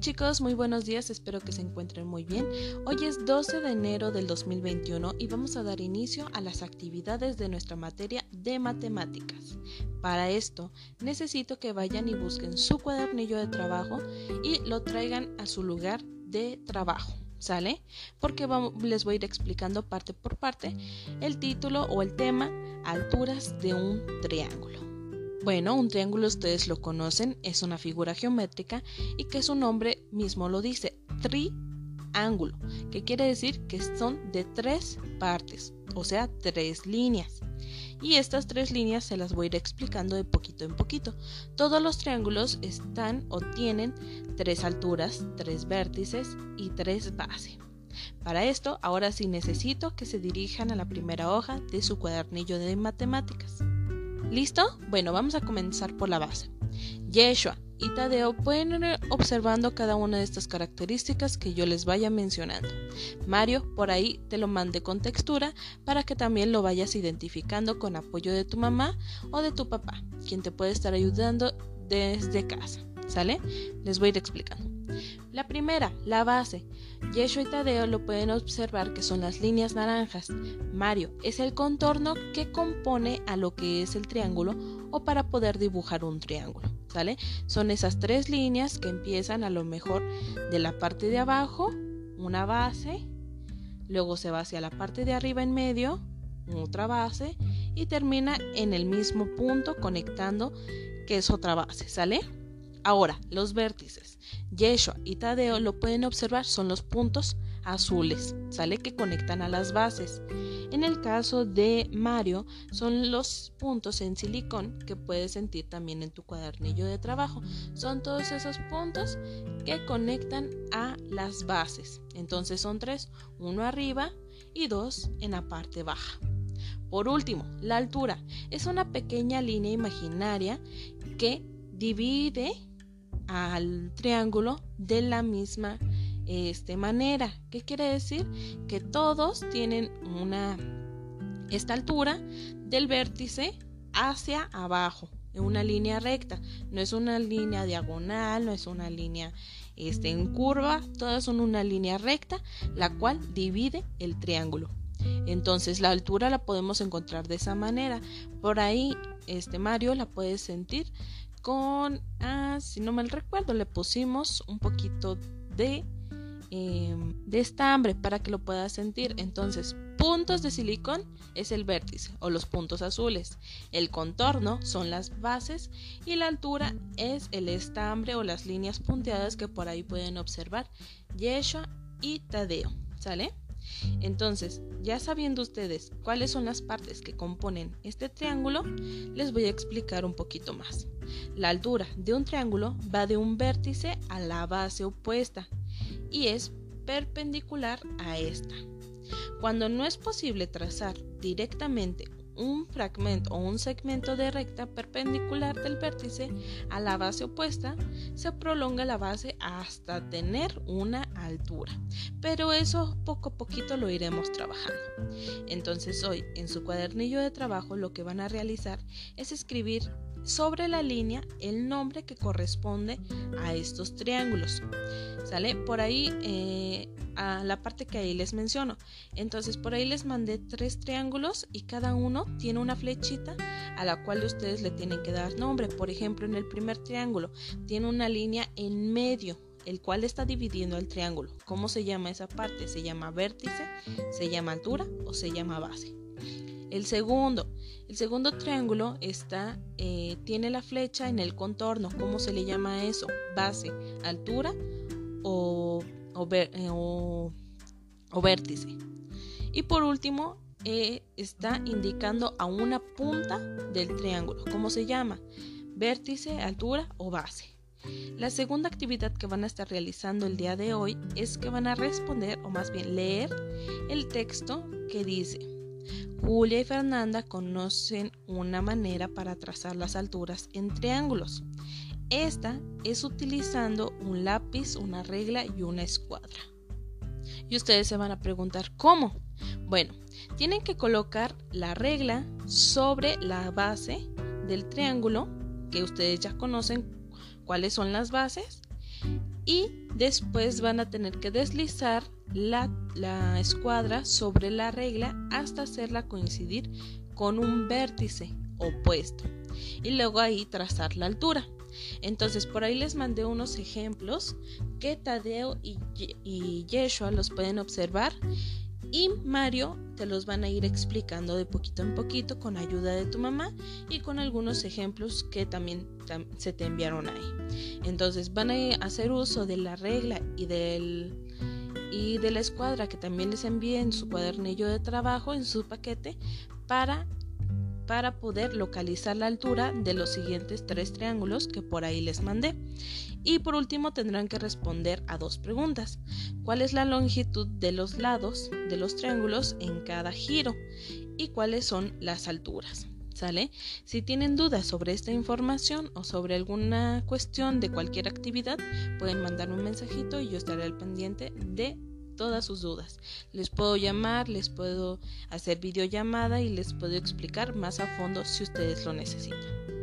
chicos, muy buenos días, espero que se encuentren muy bien. Hoy es 12 de enero del 2021 y vamos a dar inicio a las actividades de nuestra materia de matemáticas. Para esto, necesito que vayan y busquen su cuadernillo de trabajo y lo traigan a su lugar de trabajo. ¿Sale? Porque les voy a ir explicando parte por parte el título o el tema alturas de un triángulo. Bueno, un triángulo ustedes lo conocen, es una figura geométrica y que su nombre mismo lo dice, triángulo, que quiere decir que son de tres partes, o sea, tres líneas. Y estas tres líneas se las voy a ir explicando de poquito en poquito. Todos los triángulos están o tienen tres alturas, tres vértices y tres bases. Para esto, ahora sí necesito que se dirijan a la primera hoja de su cuadernillo de matemáticas. ¿Listo? Bueno, vamos a comenzar por la base. Yeshua y Tadeo pueden ir observando cada una de estas características que yo les vaya mencionando. Mario, por ahí te lo mande con textura para que también lo vayas identificando con apoyo de tu mamá o de tu papá, quien te puede estar ayudando desde casa. ¿Sale? Les voy a ir explicando. La primera, la base. Yeshua y Tadeo lo pueden observar que son las líneas naranjas. Mario es el contorno que compone a lo que es el triángulo o para poder dibujar un triángulo. ¿Sale? Son esas tres líneas que empiezan a lo mejor de la parte de abajo, una base, luego se va hacia la parte de arriba en medio, otra base y termina en el mismo punto conectando que es otra base, ¿sale? Ahora, los vértices. Yeshua y Tadeo lo pueden observar, son los puntos azules, ¿sale? Que conectan a las bases. En el caso de Mario, son los puntos en silicón que puedes sentir también en tu cuadernillo de trabajo. Son todos esos puntos que conectan a las bases. Entonces son tres, uno arriba y dos en la parte baja. Por último, la altura es una pequeña línea imaginaria que divide al triángulo de la misma este, manera. ¿Qué quiere decir? Que todos tienen una esta altura del vértice hacia abajo, en una línea recta. No es una línea diagonal, no es una línea este, en curva, todas son una línea recta, la cual divide el triángulo. Entonces la altura la podemos encontrar de esa manera. Por ahí, este Mario la puedes sentir con, ah, si no me recuerdo, le pusimos un poquito de, em, de estambre para que lo puedas sentir. Entonces, puntos de silicón es el vértice o los puntos azules. El contorno son las bases y la altura es el estambre o las líneas punteadas que por ahí pueden observar Yeshua y Tadeo. ¿Sale? Entonces, ya sabiendo ustedes cuáles son las partes que componen este triángulo, les voy a explicar un poquito más. La altura de un triángulo va de un vértice a la base opuesta y es perpendicular a esta. Cuando no es posible trazar directamente un fragmento o un segmento de recta perpendicular del vértice a la base opuesta, se prolonga la base hasta tener una altura. Pero eso poco a poquito lo iremos trabajando. Entonces hoy en su cuadernillo de trabajo lo que van a realizar es escribir sobre la línea el nombre que corresponde a estos triángulos. ¿Sale? Por ahí eh, a la parte que ahí les menciono. Entonces por ahí les mandé tres triángulos y cada uno tiene una flechita a la cual ustedes le tienen que dar nombre. Por ejemplo, en el primer triángulo tiene una línea en medio el cual está dividiendo el triángulo. ¿Cómo se llama esa parte? ¿Se llama vértice? ¿Se llama altura? ¿O se llama base? El segundo, el segundo triángulo está, eh, tiene la flecha en el contorno. ¿Cómo se le llama eso? Base, altura o, eh, o, vértice. Y por último, eh, está indicando a una punta del triángulo. ¿Cómo se llama? Vértice, altura o base. La segunda actividad que van a estar realizando el día de hoy es que van a responder o más bien leer el texto que dice Julia y Fernanda conocen una manera para trazar las alturas en triángulos. Esta es utilizando un lápiz, una regla y una escuadra. Y ustedes se van a preguntar, ¿cómo? Bueno, tienen que colocar la regla sobre la base del triángulo, que ustedes ya conocen cuáles son las bases, y después van a tener que deslizar la, escuadra sobre la regla hasta hacerla coincidir con un vértice opuesto y luego ahí trazar la altura. Entonces por ahí les mandé unos ejemplos que Tadeo y, Yeshua los pueden observar y Mario te los van a ir explicando de poquito en poquito con ayuda de tu mamá y con algunos ejemplos que también se te enviaron ahí. Entonces van a hacer uso de la regla y del y de la escuadra que también les envié en su cuadernillo de trabajo, en su paquete, para para poder localizar la altura de los siguientes tres triángulos que por ahí les mandé. Y por último tendrán que responder a dos preguntas. ¿Cuál es la longitud de los lados de los triángulos en cada giro? ¿Y cuáles son las alturas? ¿Sale? Si tienen dudas sobre esta información o sobre alguna cuestión de cualquier actividad, pueden mandar un mensajito y yo estaré al pendiente de todas sus dudas. Les puedo llamar, les puedo hacer videollamada y les puedo explicar más a fondo si ustedes lo necesitan.